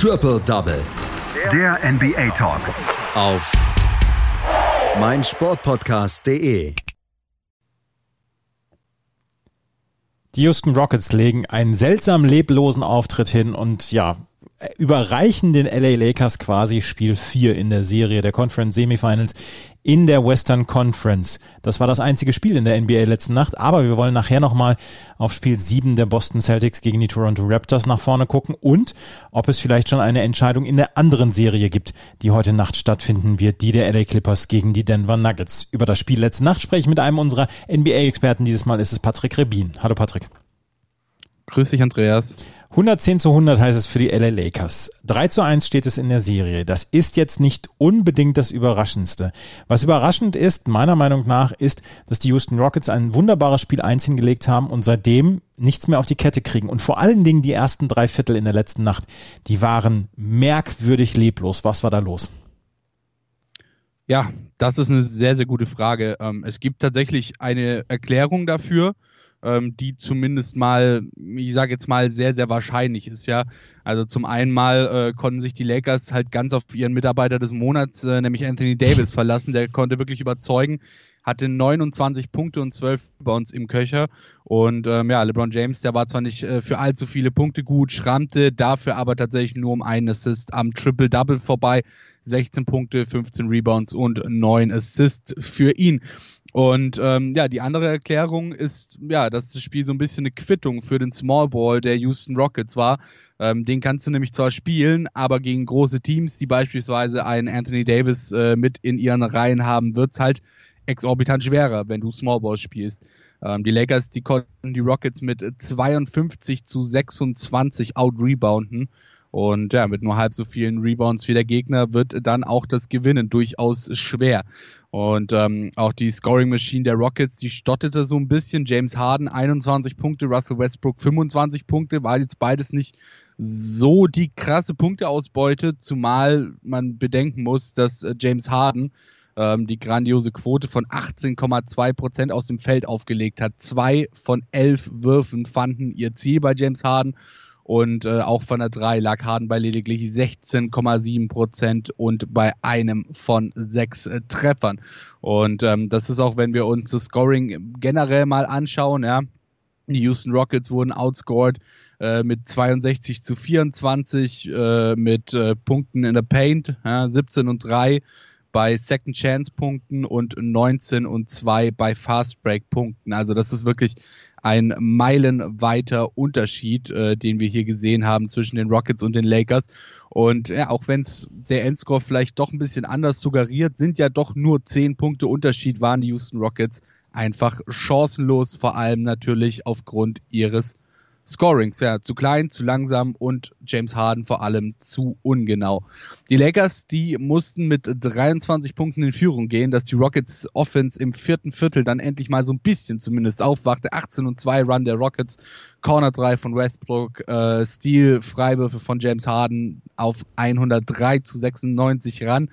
Triple Double. Der NBA Talk. Auf meinsportpodcast.de. Die Houston Rockets legen einen seltsam leblosen Auftritt hin und ja, überreichen den LA Lakers quasi Spiel 4 in der Serie der Conference Semifinals in der Western Conference. Das war das einzige Spiel in der NBA letzten Nacht, aber wir wollen nachher nochmal auf Spiel 7 der Boston Celtics gegen die Toronto Raptors nach vorne gucken und ob es vielleicht schon eine Entscheidung in der anderen Serie gibt, die heute Nacht stattfinden wird, die der LA Clippers gegen die Denver Nuggets. Über das Spiel letzte Nacht spreche ich mit einem unserer NBA-Experten. Dieses Mal ist es Patrick Rebin. Hallo Patrick. Grüß dich, Andreas. 110 zu 100 heißt es für die LA Lakers. 3 zu 1 steht es in der Serie. Das ist jetzt nicht unbedingt das Überraschendste. Was überraschend ist, meiner Meinung nach, ist, dass die Houston Rockets ein wunderbares Spiel 1 hingelegt haben und seitdem nichts mehr auf die Kette kriegen. Und vor allen Dingen die ersten drei Viertel in der letzten Nacht, die waren merkwürdig leblos. Was war da los? Ja, das ist eine sehr, sehr gute Frage. Ähm, es gibt tatsächlich eine Erklärung dafür ähm, die zumindest mal, ich sage jetzt mal, sehr, sehr wahrscheinlich ist, ja. Also zum einen mal äh, konnten sich die Lakers halt ganz auf ihren Mitarbeiter des Monats, äh, nämlich Anthony Davis, verlassen. Der konnte wirklich überzeugen, hatte 29 Punkte und 12 bei uns im Köcher. Und ähm, ja, LeBron James, der war zwar nicht äh, für allzu viele Punkte gut, schrammte dafür aber tatsächlich nur um einen Assist am Triple-Double vorbei. 16 Punkte, 15 Rebounds und 9 Assists für ihn. Und ähm, ja, die andere Erklärung ist, ja, dass das Spiel so ein bisschen eine Quittung für den Small Ball der Houston Rockets war. Ähm, den kannst du nämlich zwar spielen, aber gegen große Teams, die beispielsweise einen Anthony Davis äh, mit in ihren Reihen haben, wird's halt exorbitant schwerer, wenn du Small Ball spielst. Ähm, die Lakers, die konnten die Rockets mit 52 zu 26 out-rebounden. Und ja, mit nur halb so vielen Rebounds wie der Gegner wird dann auch das Gewinnen durchaus schwer. Und ähm, auch die Scoring Machine der Rockets, die stottete so ein bisschen. James Harden 21 Punkte, Russell Westbrook 25 Punkte, war jetzt beides nicht so die krasse Punkteausbeute, zumal man bedenken muss, dass äh, James Harden ähm, die grandiose Quote von 18,2 Prozent aus dem Feld aufgelegt hat. Zwei von elf Würfen fanden ihr Ziel bei James Harden und äh, auch von der 3 lag Harden bei lediglich 16,7 Prozent und bei einem von sechs äh, Treffern. Und ähm, das ist auch, wenn wir uns das Scoring generell mal anschauen, ja. Die Houston Rockets wurden outscored äh, mit 62 zu 24, äh, mit äh, Punkten in der Paint, ja, 17 und 3 bei Second Chance Punkten und 19 und 2 bei Fast Break Punkten. Also das ist wirklich ein meilenweiter Unterschied, äh, den wir hier gesehen haben zwischen den Rockets und den Lakers. Und ja, auch wenn es der Endscore vielleicht doch ein bisschen anders suggeriert, sind ja doch nur zehn Punkte Unterschied, waren die Houston Rockets einfach chancenlos, vor allem natürlich aufgrund ihres Scorings, ja, zu klein, zu langsam und James Harden vor allem zu ungenau. Die Lakers, die mussten mit 23 Punkten in Führung gehen, dass die Rockets Offense im vierten Viertel dann endlich mal so ein bisschen zumindest aufwachte. 18 und 2 Run der Rockets, Corner 3 von Westbrook, äh, Steal, Freiwürfe von James Harden auf 103 zu 96 ran.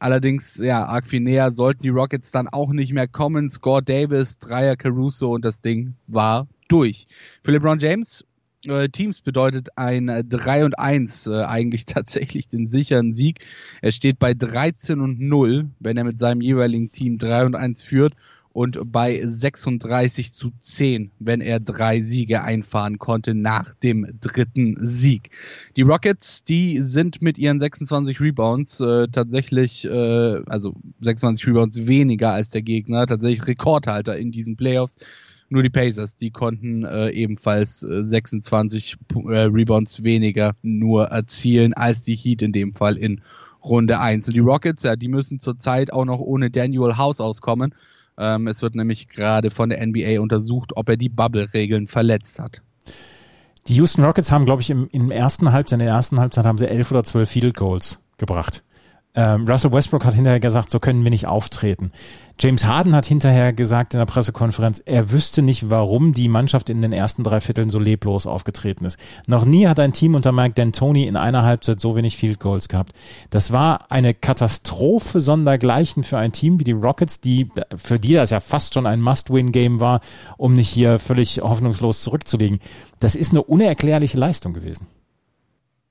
Allerdings, ja, arg viel näher sollten die Rockets dann auch nicht mehr kommen. Score Davis, Dreier Caruso und das Ding war durch. Für LeBron James äh, Teams bedeutet ein 3 und 1 äh, eigentlich tatsächlich den sicheren Sieg. Er steht bei 13 und 0, wenn er mit seinem jeweiligen Team 3 und 1 führt und bei 36 zu 10, wenn er drei Siege einfahren konnte nach dem dritten Sieg. Die Rockets, die sind mit ihren 26 Rebounds äh, tatsächlich, äh, also 26 Rebounds weniger als der Gegner, tatsächlich Rekordhalter in diesen Playoffs. Nur die Pacers, die konnten äh, ebenfalls äh, 26 äh, Rebounds weniger nur erzielen als die Heat in dem Fall in Runde 1. Und die Rockets, ja, die müssen zurzeit auch noch ohne Daniel House auskommen. Ähm, es wird nämlich gerade von der NBA untersucht, ob er die Bubble-Regeln verletzt hat. Die Houston Rockets haben, glaube ich, im, im ersten Halbzeit, in der ersten Halbzeit haben sie elf oder zwölf Field Goals gebracht. Ähm, Russell Westbrook hat hinterher gesagt, so können wir nicht auftreten. James Harden hat hinterher gesagt in der Pressekonferenz, er wüsste nicht, warum die Mannschaft in den ersten drei Vierteln so leblos aufgetreten ist. Noch nie hat ein Team unter Mike D'Antoni in einer Halbzeit so wenig Field Goals gehabt. Das war eine Katastrophe sondergleichen für ein Team wie die Rockets, die für die das ja fast schon ein Must-Win-Game war, um nicht hier völlig hoffnungslos zurückzulegen. Das ist eine unerklärliche Leistung gewesen.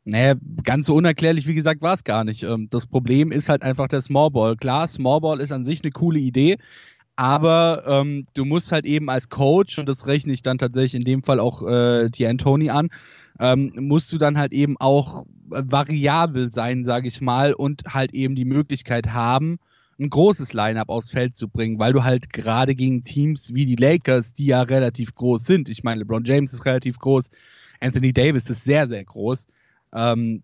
Naja, ganz so unerklärlich, wie gesagt, war es gar nicht. Ähm, das Problem ist halt einfach der Smallball. Klar, Smallball ist an sich eine coole Idee, aber ähm, du musst halt eben als Coach, und das rechne ich dann tatsächlich in dem Fall auch äh, die Antoni an, ähm, musst du dann halt eben auch variabel sein, sage ich mal, und halt eben die Möglichkeit haben, ein großes Line-up aufs Feld zu bringen, weil du halt gerade gegen Teams wie die Lakers, die ja relativ groß sind, ich meine, LeBron James ist relativ groß, Anthony Davis ist sehr, sehr groß, ähm,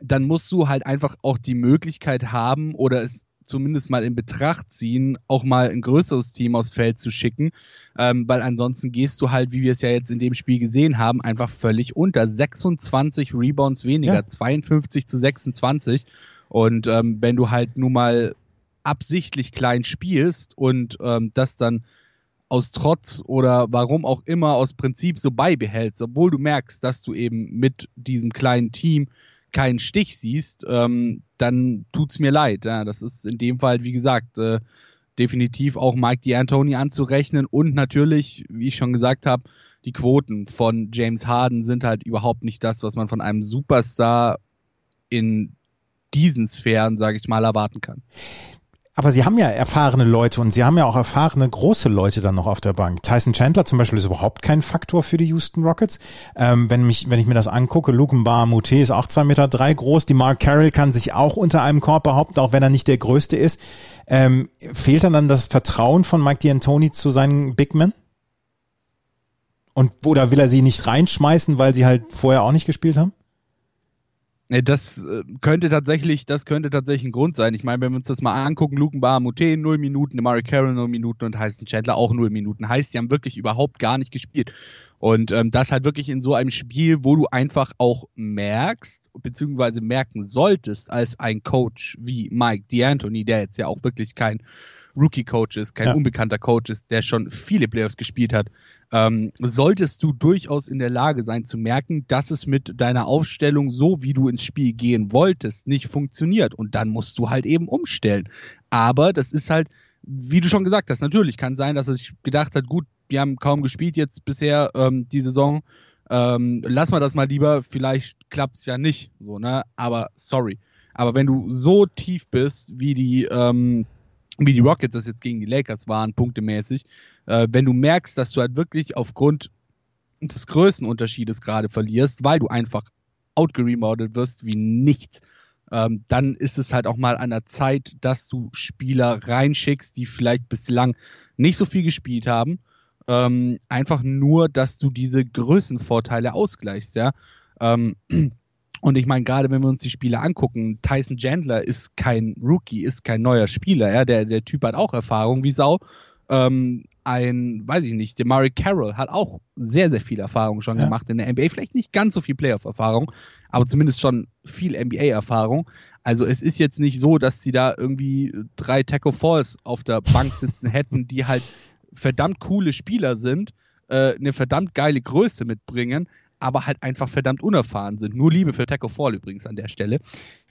dann musst du halt einfach auch die Möglichkeit haben oder es zumindest mal in Betracht ziehen, auch mal ein größeres Team aufs Feld zu schicken, ähm, weil ansonsten gehst du halt, wie wir es ja jetzt in dem Spiel gesehen haben, einfach völlig unter. 26 Rebounds weniger, ja. 52 zu 26. Und ähm, wenn du halt nun mal absichtlich klein spielst und ähm, das dann aus Trotz oder warum auch immer aus Prinzip so beibehältst, obwohl du merkst, dass du eben mit diesem kleinen Team keinen Stich siehst, ähm, dann tut's mir leid. Ja, das ist in dem Fall, wie gesagt, äh, definitiv auch Mike D'Antoni anzurechnen und natürlich, wie ich schon gesagt habe, die Quoten von James Harden sind halt überhaupt nicht das, was man von einem Superstar in diesen Sphären, sage ich mal, erwarten kann. Aber sie haben ja erfahrene Leute und sie haben ja auch erfahrene große Leute dann noch auf der Bank. Tyson Chandler zum Beispiel ist überhaupt kein Faktor für die Houston Rockets. Ähm, wenn, mich, wenn ich mir das angucke, Luke Mute ist auch zwei Meter drei groß. Die Mark Carroll kann sich auch unter einem Korb behaupten, auch wenn er nicht der Größte ist. Ähm, fehlt dann dann das Vertrauen von Mike D'Antoni zu seinen Big Men? Und oder will er sie nicht reinschmeißen, weil sie halt vorher auch nicht gespielt haben? Das äh, könnte tatsächlich, das könnte tatsächlich ein Grund sein. Ich meine, wenn wir uns das mal angucken, Luken Bahamute 0 Minuten, Mari Carroll 0 Minuten und Tyson Chandler auch 0 Minuten. Heißt, die haben wirklich überhaupt gar nicht gespielt. Und ähm, das halt wirklich in so einem Spiel, wo du einfach auch merkst, beziehungsweise merken solltest, als ein Coach wie Mike D'Antoni, der jetzt ja auch wirklich kein Rookie-Coach ist, kein ja. unbekannter Coach ist, der schon viele Playoffs gespielt hat, ähm, solltest du durchaus in der Lage sein zu merken, dass es mit deiner Aufstellung so, wie du ins Spiel gehen wolltest, nicht funktioniert. Und dann musst du halt eben umstellen. Aber das ist halt, wie du schon gesagt hast, natürlich kann sein, dass er sich gedacht hat, gut, wir haben kaum gespielt jetzt bisher ähm, die Saison. Ähm, lass mal das mal lieber, vielleicht klappt es ja nicht. So, ne? Aber sorry. Aber wenn du so tief bist, wie die, ähm, wie die Rockets das jetzt gegen die Lakers waren, punktemäßig, äh, wenn du merkst, dass du halt wirklich aufgrund des Größenunterschiedes gerade verlierst, weil du einfach outgeremodelt wirst wie nichts, ähm, dann ist es halt auch mal an der Zeit, dass du Spieler reinschickst, die vielleicht bislang nicht so viel gespielt haben. Ähm, einfach nur, dass du diese Größenvorteile ausgleichst, ja. Ähm, und ich meine, gerade wenn wir uns die Spiele angucken, Tyson Chandler ist kein Rookie, ist kein neuer Spieler, ja. Der, der Typ hat auch Erfahrung wie Sau. Ähm, ein, weiß ich nicht, Demari Carroll hat auch sehr, sehr viel Erfahrung schon ja. gemacht in der NBA. Vielleicht nicht ganz so viel Playoff-Erfahrung, aber zumindest schon viel NBA-Erfahrung. Also es ist jetzt nicht so, dass sie da irgendwie drei Taco Falls auf der Bank sitzen hätten, die halt verdammt coole Spieler sind, äh, eine verdammt geile Größe mitbringen, aber halt einfach verdammt unerfahren sind. Nur Liebe für Taco Fall übrigens an der Stelle.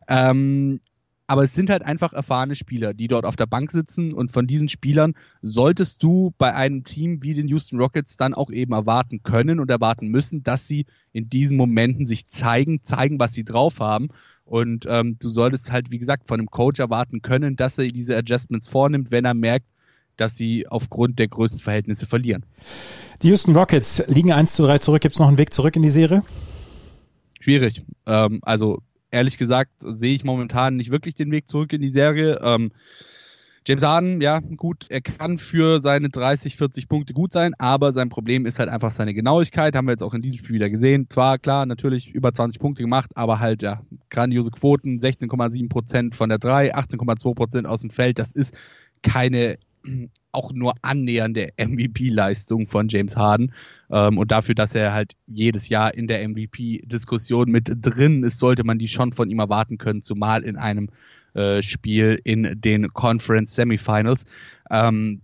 Ähm, aber es sind halt einfach erfahrene Spieler, die dort auf der Bank sitzen und von diesen Spielern solltest du bei einem Team wie den Houston Rockets dann auch eben erwarten können und erwarten müssen, dass sie in diesen Momenten sich zeigen, zeigen, was sie drauf haben. Und ähm, du solltest halt, wie gesagt, von einem Coach erwarten können, dass er diese Adjustments vornimmt, wenn er merkt, dass sie aufgrund der Größenverhältnisse verlieren. Die Houston Rockets liegen 1 zu 3 zurück. Gibt es noch einen Weg zurück in die Serie? Schwierig. Ähm, also ehrlich gesagt sehe ich momentan nicht wirklich den Weg zurück in die Serie. Ähm, James Harden, ja, gut, er kann für seine 30, 40 Punkte gut sein, aber sein Problem ist halt einfach seine Genauigkeit. Haben wir jetzt auch in diesem Spiel wieder gesehen. Zwar, klar, natürlich über 20 Punkte gemacht, aber halt, ja, grandiose Quoten, 16,7 Prozent von der 3, 18,2 Prozent aus dem Feld. Das ist keine auch nur annähernde MVP-Leistung von James Harden. Ähm, und dafür, dass er halt jedes Jahr in der MVP-Diskussion mit drin ist, sollte man die schon von ihm erwarten können, zumal in einem äh, Spiel in den Conference Semifinals. Ähm,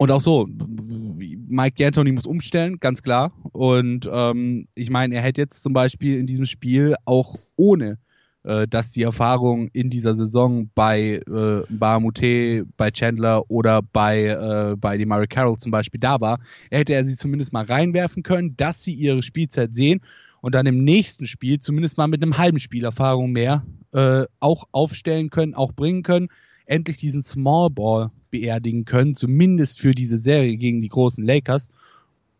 und auch so, Mike D'Antoni muss umstellen, ganz klar. Und ähm, ich meine, er hätte jetzt zum Beispiel in diesem Spiel auch ohne dass die Erfahrung in dieser Saison bei äh, Bahamute, bei Chandler oder bei, äh, bei Demari Carroll zum Beispiel da war, hätte er sie zumindest mal reinwerfen können, dass sie ihre Spielzeit sehen und dann im nächsten Spiel zumindest mal mit einem halben Spielerfahrung mehr äh, auch aufstellen können, auch bringen können, endlich diesen Small Ball beerdigen können, zumindest für diese Serie gegen die großen Lakers.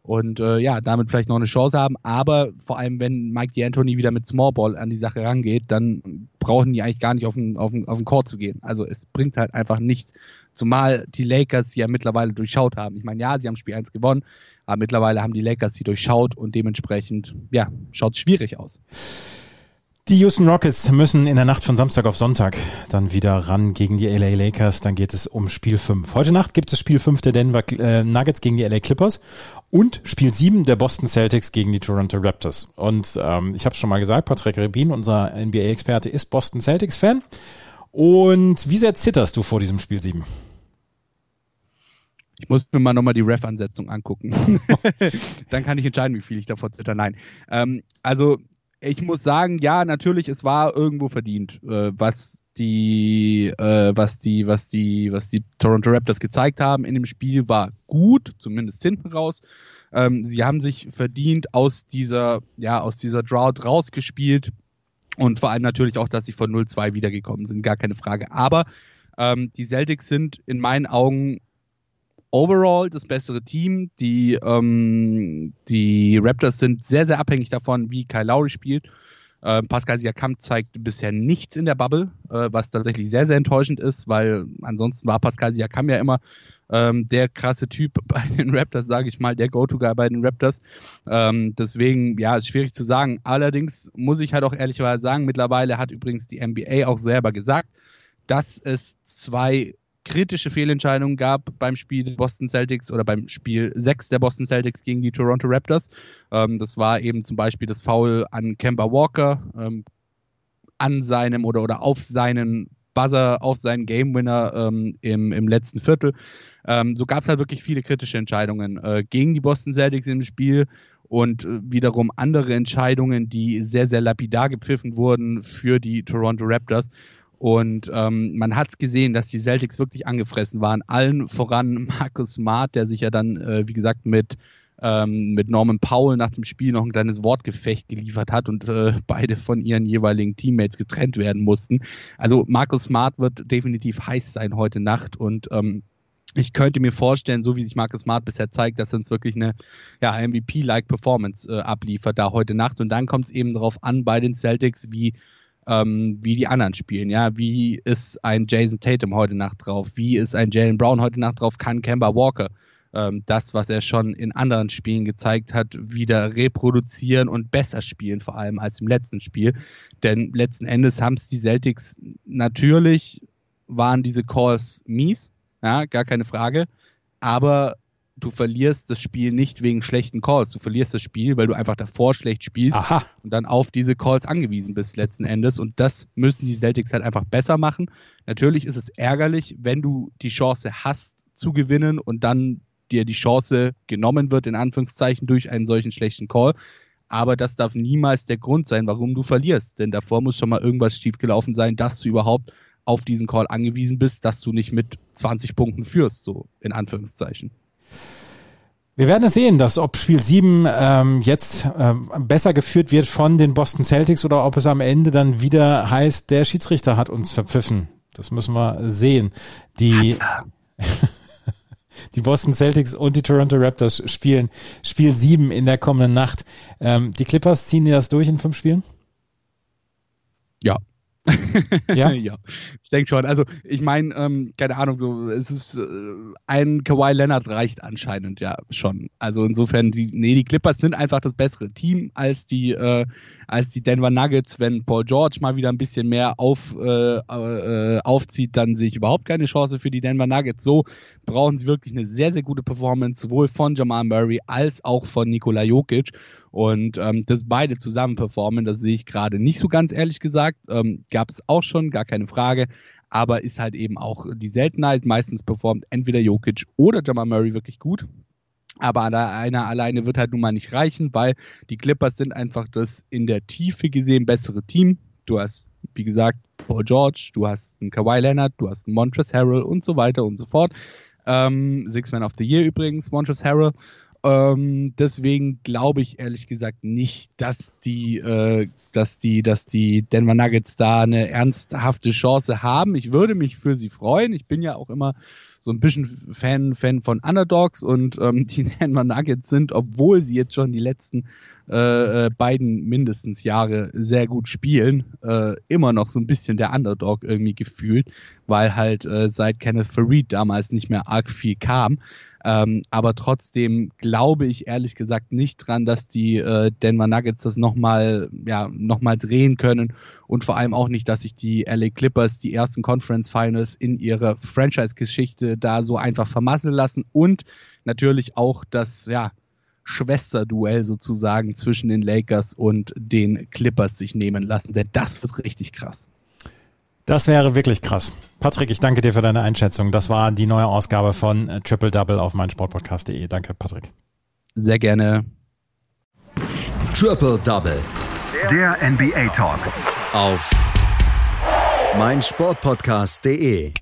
Und äh, ja, damit vielleicht noch eine Chance haben. Aber vor allem, wenn Mike D'Antoni wieder mit Small Ball an die Sache rangeht, dann brauchen die eigentlich gar nicht auf den, auf, den, auf den Court zu gehen. Also es bringt halt einfach nichts. Zumal die Lakers ja mittlerweile durchschaut haben. Ich meine, ja, sie haben Spiel 1 gewonnen, aber mittlerweile haben die Lakers sie durchschaut und dementsprechend, ja, schaut es schwierig aus. Die Houston Rockets müssen in der Nacht von Samstag auf Sonntag dann wieder ran gegen die LA Lakers. Dann geht es um Spiel 5. Heute Nacht gibt es Spiel 5 der Denver äh, Nuggets gegen die LA Clippers und Spiel 7 der Boston Celtics gegen die Toronto Raptors. Und ähm, ich habe schon mal gesagt, Patrick Rebin, unser NBA-Experte, ist Boston Celtics-Fan. Und wie sehr zitterst du vor diesem Spiel 7? Ich muss mir mal nochmal die Ref-Ansetzung angucken. Dann kann ich entscheiden, wie viel ich davor zitter. Nein. Ähm, also ich muss sagen, ja, natürlich, es war irgendwo verdient, äh, was die, äh, was die, was die, was die Toronto Raptors gezeigt haben in dem Spiel war gut, zumindest hinten raus. Ähm, sie haben sich verdient aus dieser, ja, aus dieser Drought rausgespielt und vor allem natürlich auch, dass sie von 0-2 wiedergekommen sind, gar keine Frage. Aber ähm, die Celtics sind in meinen Augen overall das bessere Team. Die, ähm, die Raptors sind sehr, sehr abhängig davon, wie Kyle Lowry spielt. Äh, Pascal Siakam zeigt bisher nichts in der Bubble, äh, was tatsächlich sehr, sehr enttäuschend ist, weil ansonsten war Pascal Siakam ja immer ähm, der krasse Typ bei den Raptors, sage ich mal, der Go-To-Guy bei den Raptors. Ähm, deswegen, ja, ist schwierig zu sagen. Allerdings muss ich halt auch ehrlicherweise sagen, mittlerweile hat übrigens die NBA auch selber gesagt, dass es zwei kritische Fehlentscheidungen gab beim Spiel der Boston Celtics oder beim Spiel 6 der Boston Celtics gegen die Toronto Raptors. Ähm, das war eben zum Beispiel das Foul an Kemba Walker ähm, an seinem oder, oder auf seinen Buzzer, auf seinen Game Winner ähm, im, im letzten Viertel. Ähm, so gab es halt wirklich viele kritische Entscheidungen äh, gegen die Boston Celtics im Spiel und äh, wiederum andere Entscheidungen, die sehr, sehr lapidar gepfiffen wurden für die Toronto Raptors. Und ähm, man hat gesehen, dass die Celtics wirklich angefressen waren. Allen voran Markus Smart, der sich ja dann, äh, wie gesagt, mit, ähm, mit Norman Powell nach dem Spiel noch ein kleines Wortgefecht geliefert hat und äh, beide von ihren jeweiligen Teammates getrennt werden mussten. Also Markus Smart wird definitiv heiß sein heute Nacht und ähm, ich könnte mir vorstellen, so wie sich Marcus Smart bisher zeigt, dass er uns wirklich eine ja, MVP-like Performance äh, abliefert da heute Nacht. Und dann kommt es eben darauf an bei den Celtics, wie ähm, wie die anderen spielen. Ja, wie ist ein Jason Tatum heute Nacht drauf? Wie ist ein Jalen Brown heute Nacht drauf? Kann Kemba Walker ähm, das, was er schon in anderen Spielen gezeigt hat, wieder reproduzieren und besser spielen, vor allem als im letzten Spiel? Denn letzten Endes haben es die Celtics natürlich waren diese Calls mies, ja, gar keine Frage. Aber du verlierst das Spiel nicht wegen schlechten Calls. Du verlierst das Spiel, weil du einfach davor schlecht spielst Aha. und dann auf diese Calls angewiesen bist letzten Endes. Und das müssen die Celtics halt einfach besser machen. Natürlich ist es ärgerlich, wenn du die Chance hast zu gewinnen und dann dir die Chance genommen wird, in Anführungszeichen, durch einen solchen schlechten Call. Aber das darf niemals der Grund sein, warum du verlierst. Denn davor muss schon mal irgendwas schiefgelaufen sein, dass du überhaupt auf diesen Call angewiesen bist, dass du nicht mit 20 Punkten führst, so in Anführungszeichen. Wir werden es sehen, dass ob Spiel 7 ähm, jetzt ähm, besser geführt wird von den Boston Celtics oder ob es am Ende dann wieder heißt, der Schiedsrichter hat uns verpfiffen. Das müssen wir sehen. Die, die Boston Celtics und die Toronto Raptors spielen Spiel 7 in der kommenden Nacht. Ähm, die Clippers ziehen die das durch in fünf Spielen? Ja, ja? ja, ich denke schon. Also ich meine, ähm, keine Ahnung, so es ist äh, ein Kawhi Leonard reicht anscheinend ja schon. Also insofern, die, nee, die Clippers sind einfach das bessere Team als die äh, als die Denver Nuggets. Wenn Paul George mal wieder ein bisschen mehr auf, äh, äh, aufzieht, dann sehe ich überhaupt keine Chance für die Denver Nuggets. So brauchen sie wirklich eine sehr, sehr gute Performance, sowohl von Jamal Murray als auch von Nikola Jokic. Und ähm, dass beide zusammen performen, das sehe ich gerade nicht so ganz ehrlich gesagt. Ähm, Gab es auch schon, gar keine Frage. Aber ist halt eben auch die Seltenheit. Meistens performt entweder Jokic oder Jamal Murray wirklich gut. Aber einer alleine wird halt nun mal nicht reichen, weil die Clippers sind einfach das in der Tiefe gesehen bessere Team. Du hast, wie gesagt, Paul George, du hast einen Kawhi Leonard, du hast einen Montrezl Harrell und so weiter und so fort. Ähm, Six Man of the Year übrigens, Montrezl Harrell. Ähm, deswegen glaube ich ehrlich gesagt nicht, dass die, äh, dass die, dass die Denver Nuggets da eine ernsthafte Chance haben. Ich würde mich für sie freuen. Ich bin ja auch immer so ein bisschen Fan, Fan von Underdogs und ähm, die Denver Nuggets sind, obwohl sie jetzt schon die letzten äh, äh, beiden mindestens Jahre sehr gut spielen, äh, immer noch so ein bisschen der Underdog irgendwie gefühlt, weil halt äh, seit Kenneth Farid damals nicht mehr arg viel kam. Ähm, aber trotzdem glaube ich ehrlich gesagt nicht dran, dass die äh, Denver Nuggets das nochmal ja, noch drehen können. Und vor allem auch nicht, dass sich die LA Clippers die ersten Conference Finals in ihrer Franchise-Geschichte da so einfach vermasseln lassen. Und natürlich auch das ja, Schwesterduell sozusagen zwischen den Lakers und den Clippers sich nehmen lassen, denn das wird richtig krass. Das wäre wirklich krass. Patrick, ich danke dir für deine Einschätzung. Das war die neue Ausgabe von äh, Triple Double auf meinsportpodcast.de. Danke, Patrick. Sehr gerne. Triple Double. Der NBA Talk. Auf meinsportpodcast.de.